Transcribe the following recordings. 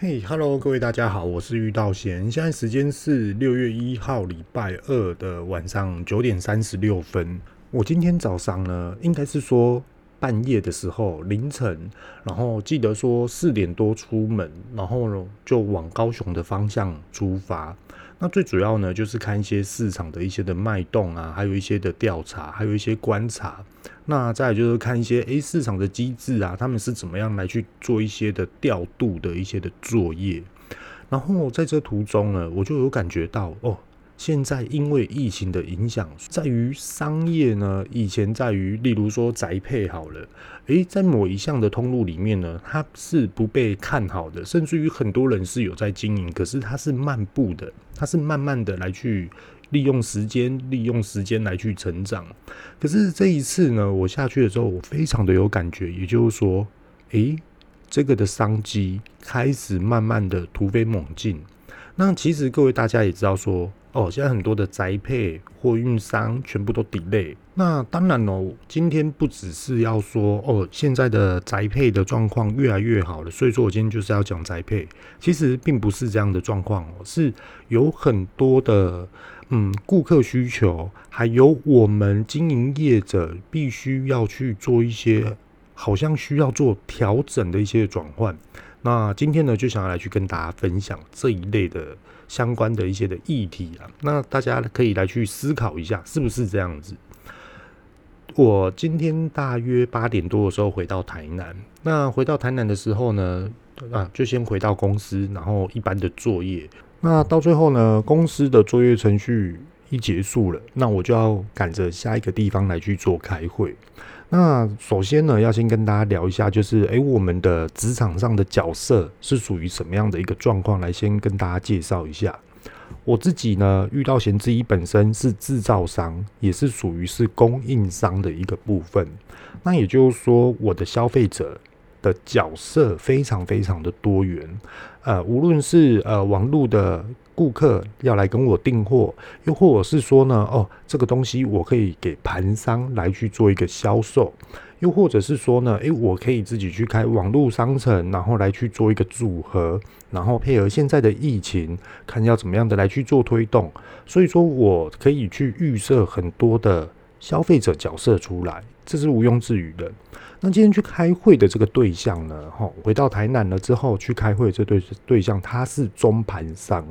嘿哈喽，Hello, 各位大家好，我是玉道贤，现在时间是六月一号礼拜二的晚上九点三十六分。我今天早上呢，应该是说半夜的时候，凌晨，然后记得说四点多出门，然后呢就往高雄的方向出发。那最主要呢，就是看一些市场的一些的脉动啊，还有一些的调查，还有一些观察。那再就是看一些诶市场的机制啊，他们是怎么样来去做一些的调度的一些的作业。然后在这途中呢，我就有感觉到哦。现在因为疫情的影响，在于商业呢，以前在于例如说宅配好了，诶，在某一项的通路里面呢，它是不被看好的，甚至于很多人是有在经营，可是它是漫步的，它是慢慢的来去利用时间，利用时间来去成长。可是这一次呢，我下去的时候，我非常的有感觉，也就是说，诶，这个的商机开始慢慢的突飞猛进。那其实各位大家也知道说。哦，现在很多的宅配货运商全部都 delay。那当然哦，今天不只是要说哦，现在的宅配的状况越来越好了，所以说我今天就是要讲宅配。其实并不是这样的状况哦，是有很多的嗯顾客需求，还有我们经营业者必须要去做一些好像需要做调整的一些转换。那今天呢，就想要来去跟大家分享这一类的。相关的一些的议题啊，那大家可以来去思考一下，是不是这样子？我今天大约八点多的时候回到台南，那回到台南的时候呢，啊，就先回到公司，然后一般的作业。那到最后呢，公司的作业程序一结束了，那我就要赶着下一个地方来去做开会。那首先呢，要先跟大家聊一下，就是诶、我们的职场上的角色是属于什么样的一个状况？来先跟大家介绍一下。我自己呢，遇到贤自己本身是制造商，也是属于是供应商的一个部分。那也就是说，我的消费者的角色非常非常的多元。呃，无论是呃网络的。顾客要来跟我订货，又或者是说呢，哦，这个东西我可以给盘商来去做一个销售，又或者是说呢，诶，我可以自己去开网络商城，然后来去做一个组合，然后配合现在的疫情，看要怎么样的来去做推动。所以说我可以去预设很多的消费者角色出来，这是毋庸置疑的。那今天去开会的这个对象呢，哈，回到台南了之后去开会，这对对象他是中盘商。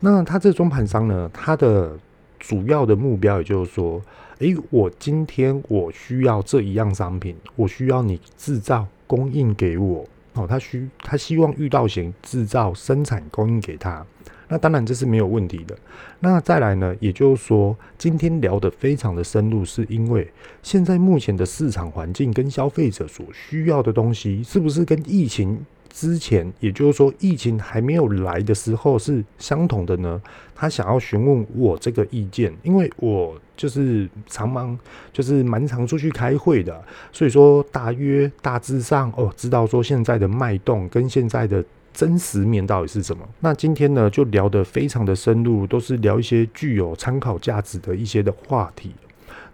那他这中盘商呢，他的主要的目标也就是说，诶，我今天我需要这一样商品，我需要你制造供应给我，哦，他需他希望遇到型制造生产供应给他，那当然这是没有问题的。那再来呢，也就是说，今天聊得非常的深入，是因为现在目前的市场环境跟消费者所需要的东西，是不是跟疫情之前，也就是说，疫情还没有来的时候是相同的呢。他想要询问我这个意见，因为我就是常忙，就是蛮常出去开会的，所以说大约大致上哦，知道说现在的脉动跟现在的真实面到底是什么。那今天呢，就聊得非常的深入，都是聊一些具有参考价值的一些的话题。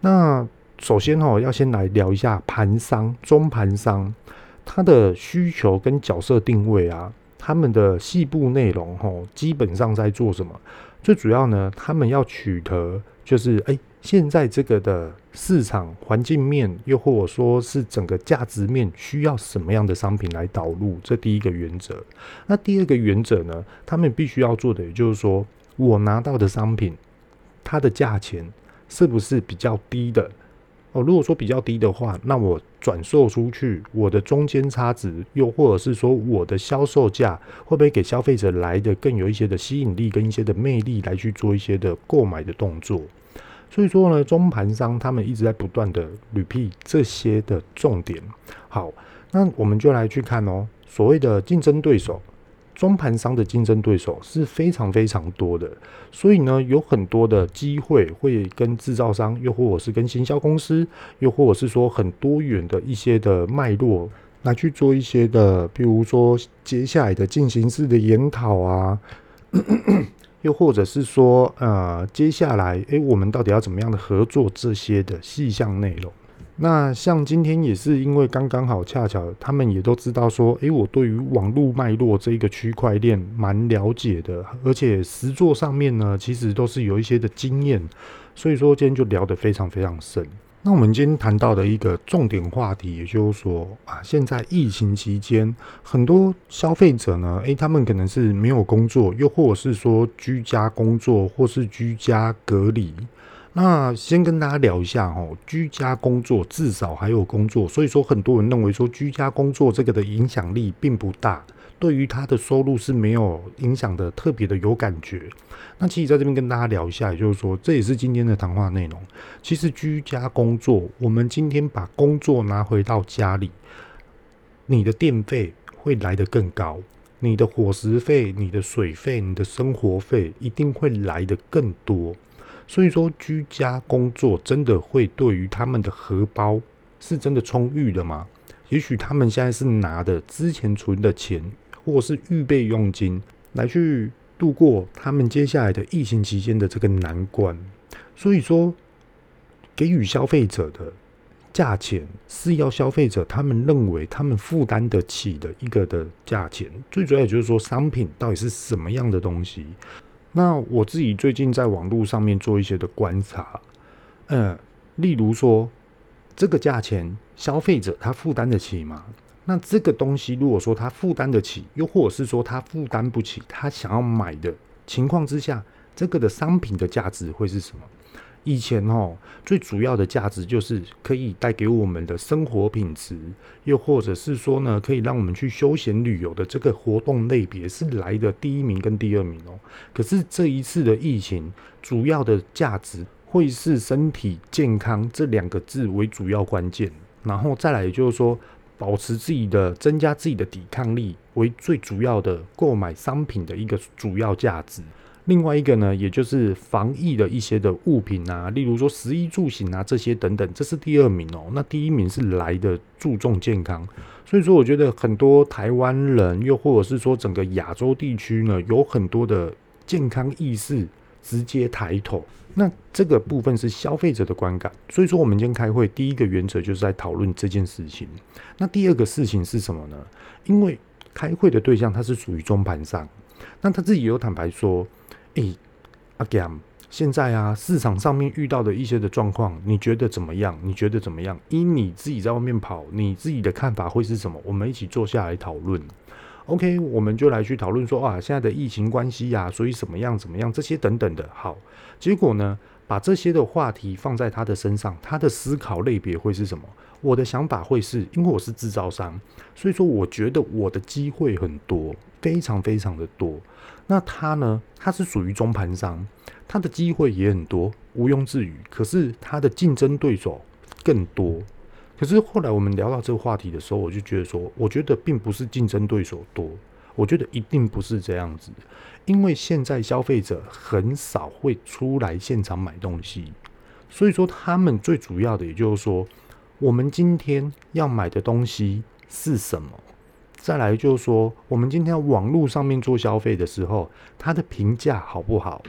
那首先哦，要先来聊一下盘商、中盘商。他的需求跟角色定位啊，他们的细部内容吼，基本上在做什么？最主要呢，他们要取得就是，哎、现在这个的市场环境面，又或者说是整个价值面，需要什么样的商品来导入？这第一个原则。那第二个原则呢，他们必须要做的，也就是说，我拿到的商品，它的价钱是不是比较低的？哦，如果说比较低的话，那我转售出去，我的中间差值，又或者是说我的销售价，会不会给消费者来的更有一些的吸引力跟一些的魅力，来去做一些的购买的动作？所以说呢，中盘商他们一直在不断的 repeat 这些的重点。好，那我们就来去看哦，所谓的竞争对手。中盘商的竞争对手是非常非常多的，所以呢，有很多的机会会跟制造商，又或者是跟行销公司，又或者是说很多元的一些的脉络来去做一些的，比如说接下来的进行式的研讨啊，又或者是说呃，接下来诶，我们到底要怎么样的合作这些的细项内容。那像今天也是因为刚刚好恰巧他们也都知道说，诶，我对于网络脉络这一个区块链蛮了解的，而且实作上面呢，其实都是有一些的经验，所以说今天就聊得非常非常深。那我们今天谈到的一个重点话题，也就是说啊，现在疫情期间，很多消费者呢，诶，他们可能是没有工作，又或者是说居家工作，或是居家隔离。那先跟大家聊一下哦，居家工作至少还有工作，所以说很多人认为说居家工作这个的影响力并不大。对于他的收入是没有影响的，特别的有感觉。那其实在这边跟大家聊一下，也就是说，这也是今天的谈话内容。其实居家工作，我们今天把工作拿回到家里，你的电费会来得更高，你的伙食费、你的水费、你的生活费一定会来得更多。所以说，居家工作真的会对于他们的荷包是真的充裕的吗？也许他们现在是拿的之前存的钱。或是预备佣金来去度过他们接下来的疫情期间的这个难关，所以说给予消费者的价钱是要消费者他们认为他们负担得起的一个的价钱。最主要就是说商品到底是什么样的东西。那我自己最近在网络上面做一些的观察，嗯，例如说这个价钱消费者他负担得起吗？那这个东西，如果说他负担得起，又或者是说他负担不起，他想要买的情况之下，这个的商品的价值会是什么？以前哦，最主要的价值就是可以带给我们的生活品质，又或者是说呢，可以让我们去休闲旅游的这个活动类别是来的第一名跟第二名哦。可是这一次的疫情，主要的价值会是身体健康这两个字为主要关键，然后再来就是说。保持自己的、增加自己的抵抗力为最主要的购买商品的一个主要价值。另外一个呢，也就是防疫的一些的物品啊，例如说食衣住行啊这些等等，这是第二名哦。那第一名是来的注重健康。所以说，我觉得很多台湾人，又或者是说整个亚洲地区呢，有很多的健康意识直接抬头。那这个部分是消费者的观感，所以说我们今天开会第一个原则就是在讨论这件事情。那第二个事情是什么呢？因为开会的对象他是属于中盘商，那他自己有坦白说：“诶、阿 Gam，现在啊市场上面遇到的一些的状况，你觉得怎么样？你觉得怎么样？因你自己在外面跑，你自己的看法会是什么？我们一起坐下来讨论。” OK，我们就来去讨论说啊，现在的疫情关系呀，所以怎么样怎么样这些等等的。好，结果呢，把这些的话题放在他的身上，他的思考类别会是什么？我的想法会是，因为我是制造商，所以说我觉得我的机会很多，非常非常的多。那他呢，他是属于中盘商，他的机会也很多，毋庸置疑。可是他的竞争对手更多。可是后来我们聊到这个话题的时候，我就觉得说，我觉得并不是竞争对手多，我觉得一定不是这样子，因为现在消费者很少会出来现场买东西，所以说他们最主要的，也就是说，我们今天要买的东西是什么？再来就是说，我们今天网络上面做消费的时候，它的评价好不好？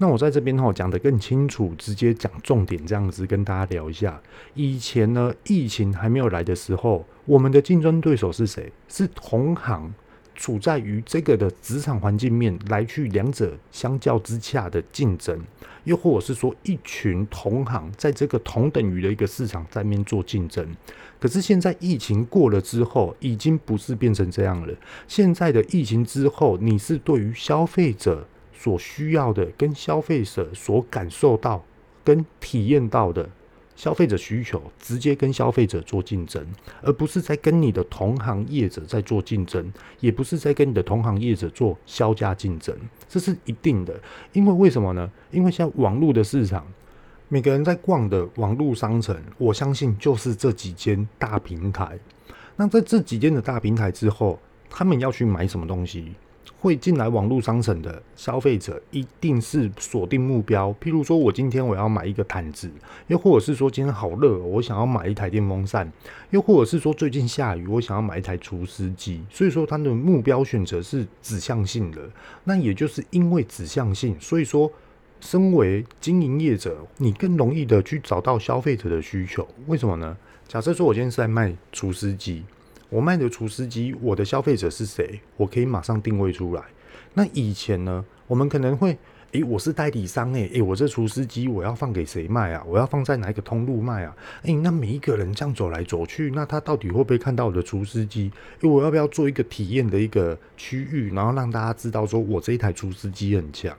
那我在这边哈讲得更清楚，直接讲重点，这样子跟大家聊一下。以前呢，疫情还没有来的时候，我们的竞争对手是谁？是同行，处在于这个的职场环境面来去两者相较之下的竞争，又或者是说一群同行在这个同等于的一个市场在面做竞争。可是现在疫情过了之后，已经不是变成这样了。现在的疫情之后，你是对于消费者。所需要的跟消费者所感受到、跟体验到的消费者需求，直接跟消费者做竞争，而不是在跟你的同行业者在做竞争，也不是在跟你的同行业者做销价竞争，这是一定的。因为为什么呢？因为像网络的市场，每个人在逛的网络商城，我相信就是这几间大平台。那在这几间的大平台之后，他们要去买什么东西？会进来网络商城的消费者，一定是锁定目标。譬如说，我今天我要买一个毯子，又或者是说今天好热，我想要买一台电风扇，又或者是说最近下雨，我想要买一台除湿机。所以说，他的目标选择是指向性的。那也就是因为指向性，所以说，身为经营业者，你更容易的去找到消费者的需求。为什么呢？假设说我今天是在卖除湿机，我卖的除湿机，我的消费者是谁？我可以马上定位出来。那以前呢，我们可能会。诶，我是代理商诶，诶，我这除湿机我要放给谁卖啊？我要放在哪一个通路卖啊？诶，那每一个人这样走来走去，那他到底会不会看到我的除湿机？诶，我要不要做一个体验的一个区域，然后让大家知道说我这一台除湿机很强，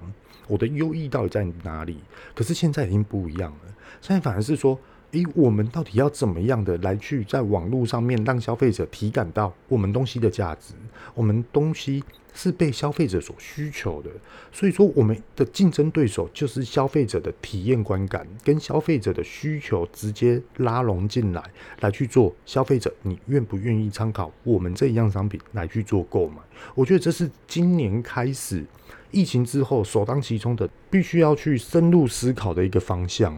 我的优异到底在哪里？可是现在已经不一样了，现在反而是说，诶，我们到底要怎么样的来去在网络上面让消费者体感到我们东西的价值？我们东西。是被消费者所需求的，所以说我们的竞争对手就是消费者的体验观感跟消费者的需求直接拉拢进来，来去做消费者，你愿不愿意参考我们这一样商品来去做购买？我觉得这是今年开始疫情之后首当其冲的，必须要去深入思考的一个方向。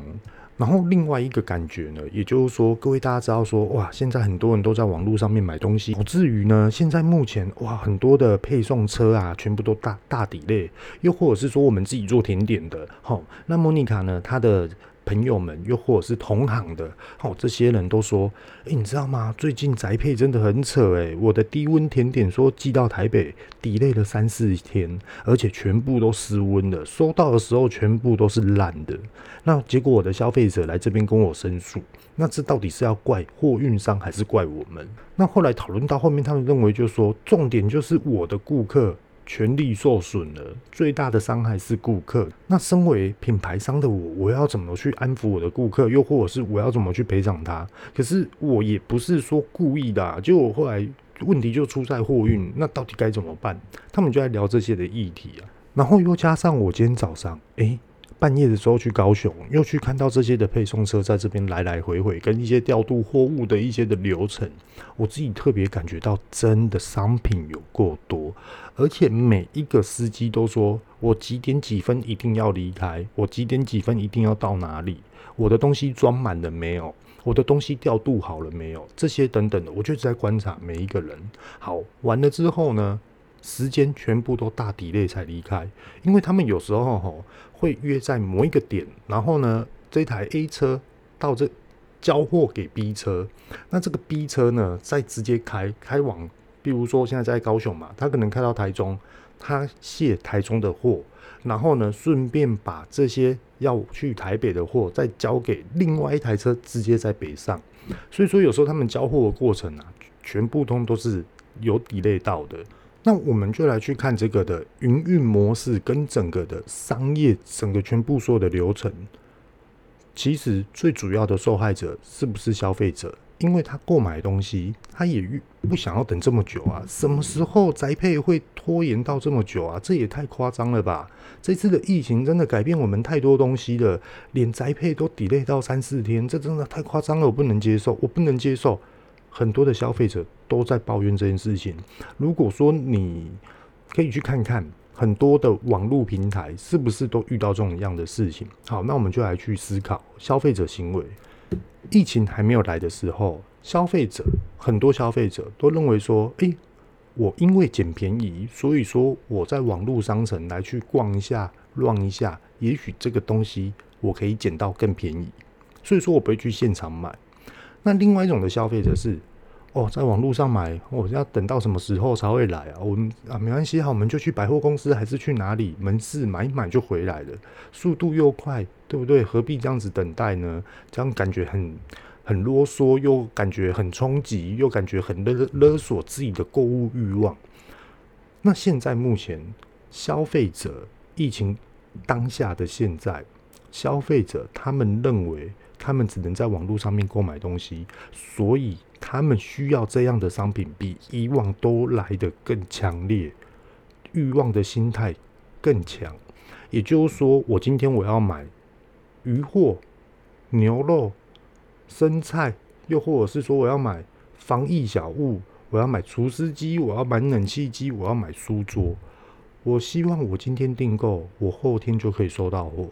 然后另外一个感觉呢，也就是说，各位大家知道说，哇，现在很多人都在网络上面买东西，以至于呢，现在目前哇，很多的配送车啊，全部都大大底类又或者是说我们自己做甜点的，好，那莫妮卡呢，她的。朋友们，又或者是同行的，哦，这些人都说，诶，你知道吗？最近宅配真的很扯，诶，我的低温甜点说寄到台北，delay 了三四天，而且全部都失温了，收到的时候全部都是烂的。那结果我的消费者来这边跟我申诉，那这到底是要怪货运商还是怪我们？那后来讨论到后面，他们认为就是说，重点就是我的顾客。权利受损了，最大的伤害是顾客。那身为品牌商的我，我要怎么去安抚我的顾客？又或者是我要怎么去赔偿他？可是我也不是说故意的就我后来问题就出在货运，那到底该怎么办？他们就在聊这些的议题啊。然后又加上我今天早上，诶。半夜的时候去高雄，又去看到这些的配送车在这边来来回回，跟一些调度货物的一些的流程，我自己特别感觉到，真的商品有够多，而且每一个司机都说，我几点几分一定要离开，我几点几分一定要到哪里，我的东西装满了没有，我的东西调度好了没有，这些等等的，我就在观察每一个人。好，完了之后呢，时间全部都大 delay 才离开，因为他们有时候吼会约在某一个点，然后呢，这台 A 车到这交货给 B 车，那这个 B 车呢再直接开开往，比如说现在在高雄嘛，他可能开到台中，他卸台中的货，然后呢顺便把这些要去台北的货再交给另外一台车，直接在北上，所以说有时候他们交货的过程啊，全部通都是有 delay 到的。那我们就来去看这个的营运模式跟整个的商业，整个全部所有的流程。其实最主要的受害者是不是消费者？因为他购买东西，他也不想要等这么久啊。什么时候宅配会拖延到这么久啊？这也太夸张了吧！这次的疫情真的改变我们太多东西了，连宅配都 delay 到三四天，这真的太夸张了，我不能接受，我不能接受。很多的消费者都在抱怨这件事情。如果说你可以去看看很多的网络平台，是不是都遇到这种样的事情？好，那我们就来去思考消费者行为。疫情还没有来的时候，消费者很多消费者都认为说：“诶，我因为捡便宜，所以说我在网络商城来去逛一下、乱一下，也许这个东西我可以捡到更便宜，所以说我不会去现场买。”那另外一种的消费者是，哦，在网络上买，我、哦、要等到什么时候才会来啊？我们啊，没关系，好，我们就去百货公司，还是去哪里门市买一买就回来了，速度又快，对不对？何必这样子等待呢？这样感觉很很啰嗦，又感觉很冲击，又感觉很勒勒索自己的购物欲望。那现在目前消费者疫情当下的现在，消费者他们认为。他们只能在网络上面购买东西，所以他们需要这样的商品，比以往都来得更强烈，欲望的心态更强。也就是说，我今天我要买鱼货、牛肉、生菜，又或者是说我要买防疫小物，我要买除湿机，我要买冷气机，我要买书桌。我希望我今天订购，我后天就可以收到货。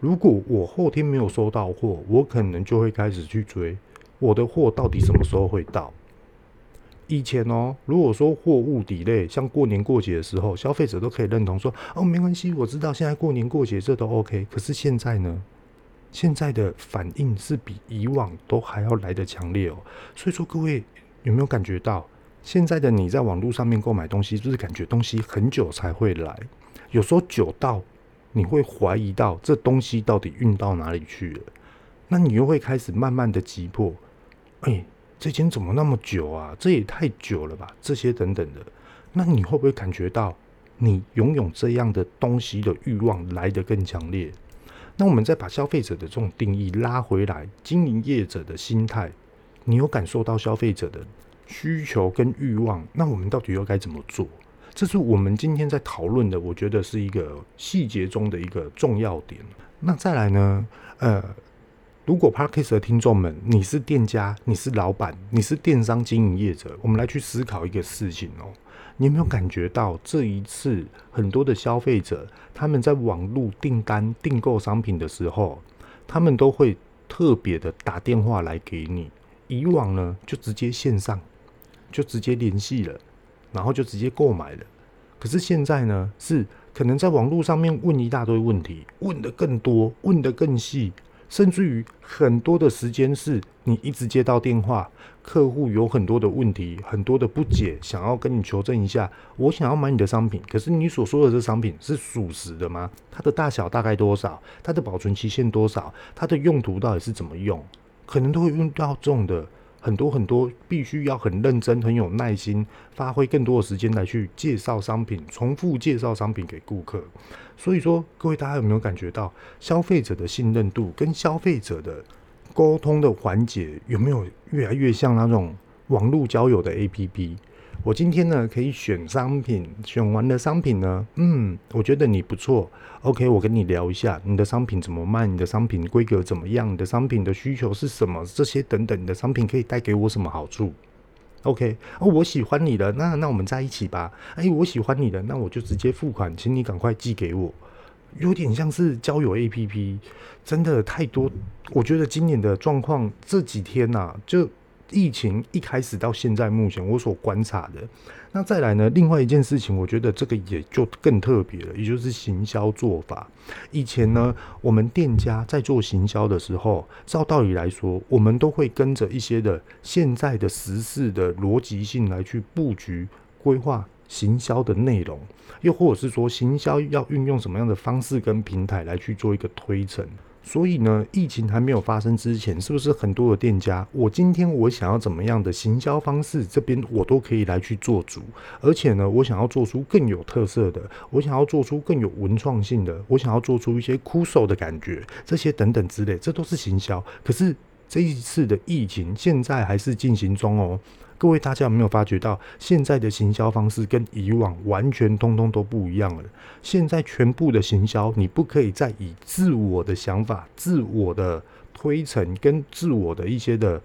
如果我后天没有收到货，我可能就会开始去追我的货到底什么时候会到。以前哦，如果说货物抵赖像过年过节的时候，消费者都可以认同说哦，没关系，我知道现在过年过节这都 OK。可是现在呢，现在的反应是比以往都还要来得强烈哦。所以说，各位有没有感觉到，现在的你在网络上面购买东西，就是感觉东西很久才会来，有时候久到你会怀疑到这东西到底运到哪里去了，那你又会开始慢慢的急迫，哎、这间怎么那么久啊？这也太久了吧？这些等等的，那你会不会感觉到你拥有这样的东西的欲望来得更强烈？那我们再把消费者的这种定义拉回来，经营业者的心态，你有感受到消费者的需求跟欲望？那我们到底又该怎么做？这是我们今天在讨论的，我觉得是一个细节中的一个重要点。那再来呢？呃，如果 Podcast 的听众们，你是店家，你是老板，你是电商经营业者，我们来去思考一个事情哦。你有没有感觉到这一次很多的消费者，他们在网络订单订购商品的时候，他们都会特别的打电话来给你。以往呢，就直接线上，就直接联系了，然后就直接购买了。可是现在呢，是可能在网络上面问一大堆问题，问得更多，问得更细。甚至于很多的时间是你一直接到电话，客户有很多的问题，很多的不解，想要跟你求证一下。我想要买你的商品，可是你所说的这商品是属实的吗？它的大小大概多少？它的保存期限多少？它的用途到底是怎么用？可能都会用到这种的。很多很多，必须要很认真、很有耐心，发挥更多的时间来去介绍商品，重复介绍商品给顾客。所以说，各位大家有没有感觉到消费者的信任度跟消费者的沟通的环节有没有越来越像那种网络交友的 APP？我今天呢，可以选商品，选完的商品呢，嗯，我觉得你不错，OK，我跟你聊一下，你的商品怎么卖，你的商品规格怎么样，你的商品的需求是什么，这些等等，你的商品可以带给我什么好处？OK，哦，我喜欢你的，那那我们在一起吧。哎，我喜欢你的，那我就直接付款，请你赶快寄给我。有点像是交友 APP，真的太多。我觉得今年的状况这几天呐、啊，就。疫情一开始到现在，目前我所观察的，那再来呢？另外一件事情，我觉得这个也就更特别了，也就是行销做法。以前呢，我们店家在做行销的时候，照道理来说，我们都会跟着一些的现在的时事的逻辑性来去布局、规划行销的内容，又或者是说，行销要运用什么样的方式跟平台来去做一个推陈。所以呢，疫情还没有发生之前，是不是很多的店家，我今天我想要怎么样的行销方式，这边我都可以来去做主。而且呢，我想要做出更有特色的，我想要做出更有文创性的，我想要做出一些酷手的感觉，这些等等之类，这都是行销。可是这一次的疫情现在还是进行中哦。各位大家有没有发觉到，现在的行销方式跟以往完全通通都不一样了？现在全部的行销，你不可以再以自我的想法、自我的推陈跟自我的一些的，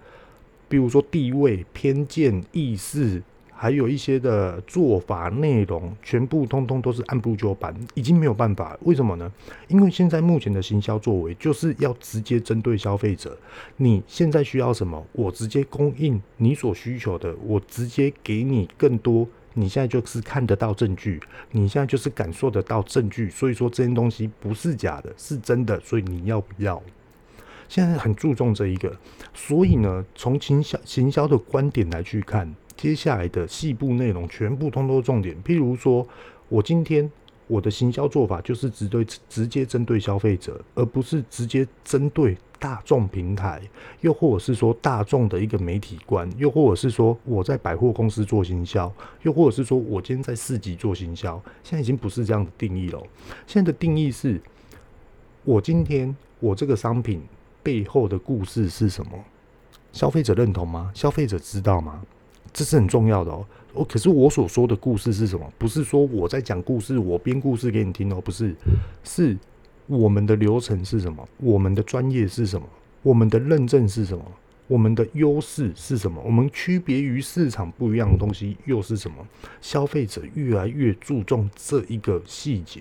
比如说地位、偏见、意识。还有一些的做法内容，全部通通都是按部就班，已经没有办法。为什么呢？因为现在目前的行销作为，就是要直接针对消费者。你现在需要什么，我直接供应你所需求的，我直接给你更多。你现在就是看得到证据，你现在就是感受得到证据。所以说这件东西不是假的，是真的。所以你要不要？现在很注重这一个。所以呢，从行销行销的观点来去看。接下来的细部内容全部通通重点，譬如说，我今天我的行销做法就是直对直接针对消费者，而不是直接针对大众平台，又或者是说大众的一个媒体观，又或者是说我在百货公司做行销，又或者是说我今天在市集做行销，现在已经不是这样的定义了。现在的定义是，我今天我这个商品背后的故事是什么？消费者认同吗？消费者知道吗？这是很重要的哦。我，可是我所说的故事是什么？不是说我在讲故事，我编故事给你听哦，不是，是我们的流程是什么？我们的专业是什么？我们的认证是什么？我们的优势是什么？我们区别于市场不一样的东西又是什么？消费者越来越注重这一个细节，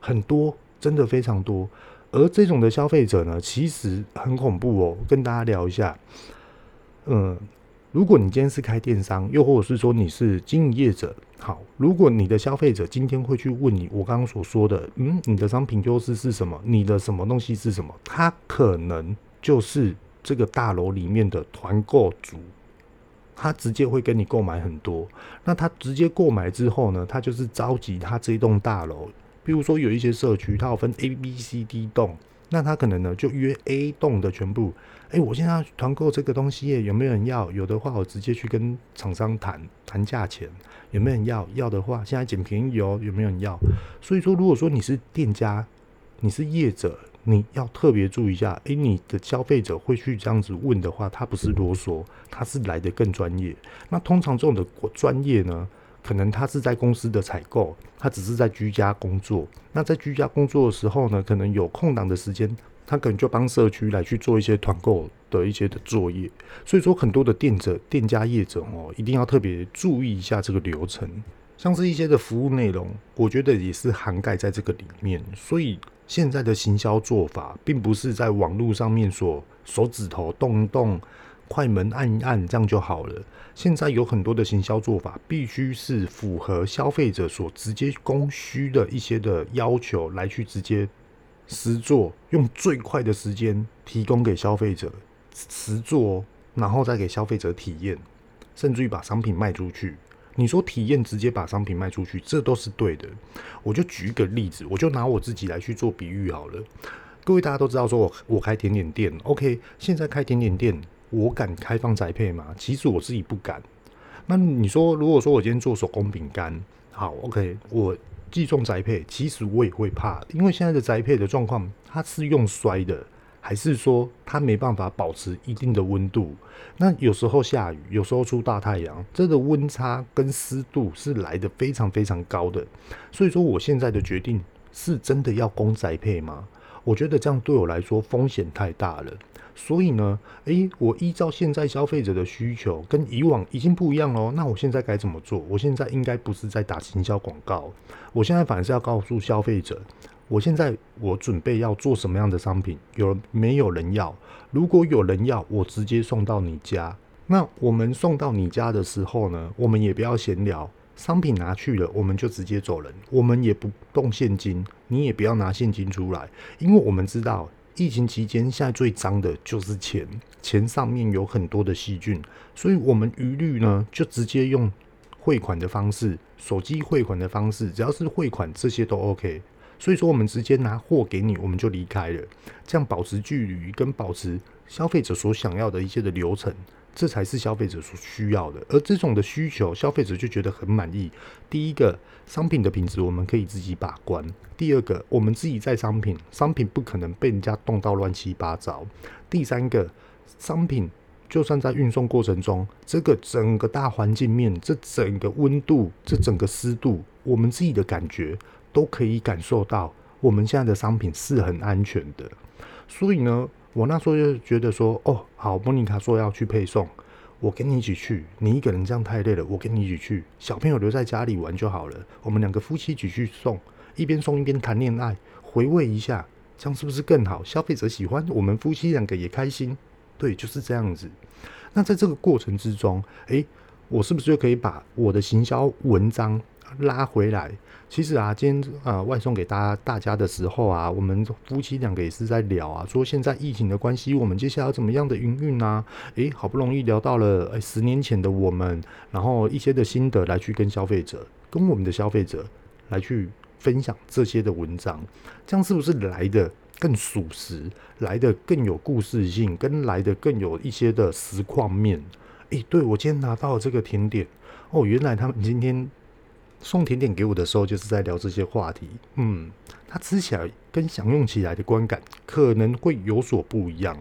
很多，真的非常多。而这种的消费者呢，其实很恐怖哦。跟大家聊一下，嗯。如果你今天是开电商，又或者是说你是经营业者，好，如果你的消费者今天会去问你，我刚刚所说的，嗯，你的商品优势是什么？你的什么东西是什么？他可能就是这个大楼里面的团购主，他直接会跟你购买很多。那他直接购买之后呢，他就是召集他这一栋大楼，比如说有一些社区，它有分 A、B、C、D 栋。那他可能呢就约 A 栋的全部，哎、我现在团购这个东西，有没有人要？有的话，我直接去跟厂商谈谈价钱，有没有人要？要的话，现在捡便宜哦，有没有人要？所以说，如果说你是店家，你是业者，你要特别注意一下，哎、你的消费者会去这样子问的话，他不是啰嗦，他是来得更专业。那通常这种的专业呢？可能他是在公司的采购，他只是在居家工作。那在居家工作的时候呢，可能有空档的时间，他可能就帮社区来去做一些团购的一些的作业。所以说，很多的店者、店家业者哦，一定要特别注意一下这个流程。像是一些的服务内容，我觉得也是涵盖在这个里面。所以现在的行销做法，并不是在网络上面所手指头动一动。快门按一按，这样就好了。现在有很多的行销做法，必须是符合消费者所直接供需的一些的要求来去直接实做，用最快的时间提供给消费者实做，然后再给消费者体验，甚至于把商品卖出去。你说体验直接把商品卖出去，这都是对的。我就举一个例子，我就拿我自己来去做比喻好了。各位大家都知道，说我我开甜点店，OK，现在开甜点店。我敢开放宅配吗？其实我自己不敢。那你说，如果说我今天做手工饼干，好，OK，我寄送宅配，其实我也会怕，因为现在的栽配的状况，它是用摔的，还是说它没办法保持一定的温度？那有时候下雨，有时候出大太阳，这个温差跟湿度是来得非常非常高的。所以说，我现在的决定是真的要供宅配吗？我觉得这样对我来说风险太大了。所以呢，诶、我依照现在消费者的需求跟以往已经不一样喽。那我现在该怎么做？我现在应该不是在打行销广告，我现在反而是要告诉消费者，我现在我准备要做什么样的商品，有没有人要？如果有人要，我直接送到你家。那我们送到你家的时候呢，我们也不要闲聊，商品拿去了，我们就直接走人，我们也不动现金，你也不要拿现金出来，因为我们知道。疫情期间，现在最脏的就是钱，钱上面有很多的细菌，所以我们一律呢就直接用汇款的方式，手机汇款的方式，只要是汇款，这些都 OK。所以说，我们直接拿货给你，我们就离开了，这样保持距离跟保持消费者所想要的一些的流程。这才是消费者所需要的，而这种的需求，消费者就觉得很满意。第一个，商品的品质我们可以自己把关；第二个，我们自己在商品，商品不可能被人家动到乱七八糟；第三个，商品就算在运送过程中，这个整个大环境面，这整个温度，这整个湿度，我们自己的感觉都可以感受到，我们现在的商品是很安全的。所以呢，我那时候就觉得说，哦，好，莫妮卡说要去配送，我跟你一起去。你一个人这样太累了，我跟你一起去。小朋友留在家里玩就好了。我们两个夫妻一起去送，一边送一边谈恋爱，回味一下，这样是不是更好？消费者喜欢，我们夫妻两个也开心。对，就是这样子。那在这个过程之中，诶，我是不是就可以把我的行销文章拉回来？其实啊，今天啊、呃、外送给大家大家的时候啊，我们夫妻两个也是在聊啊，说现在疫情的关系，我们接下来要怎么样的营运呢？诶，好不容易聊到了诶十年前的我们，然后一些的心得来去跟消费者，跟我们的消费者来去分享这些的文章，这样是不是来的更属实，来的更有故事性，跟来的更有一些的实况面？诶，对，我今天拿到了这个甜点哦，原来他们今天。送甜点给我的时候，就是在聊这些话题。嗯，它吃起来跟享用起来的观感可能会有所不一样。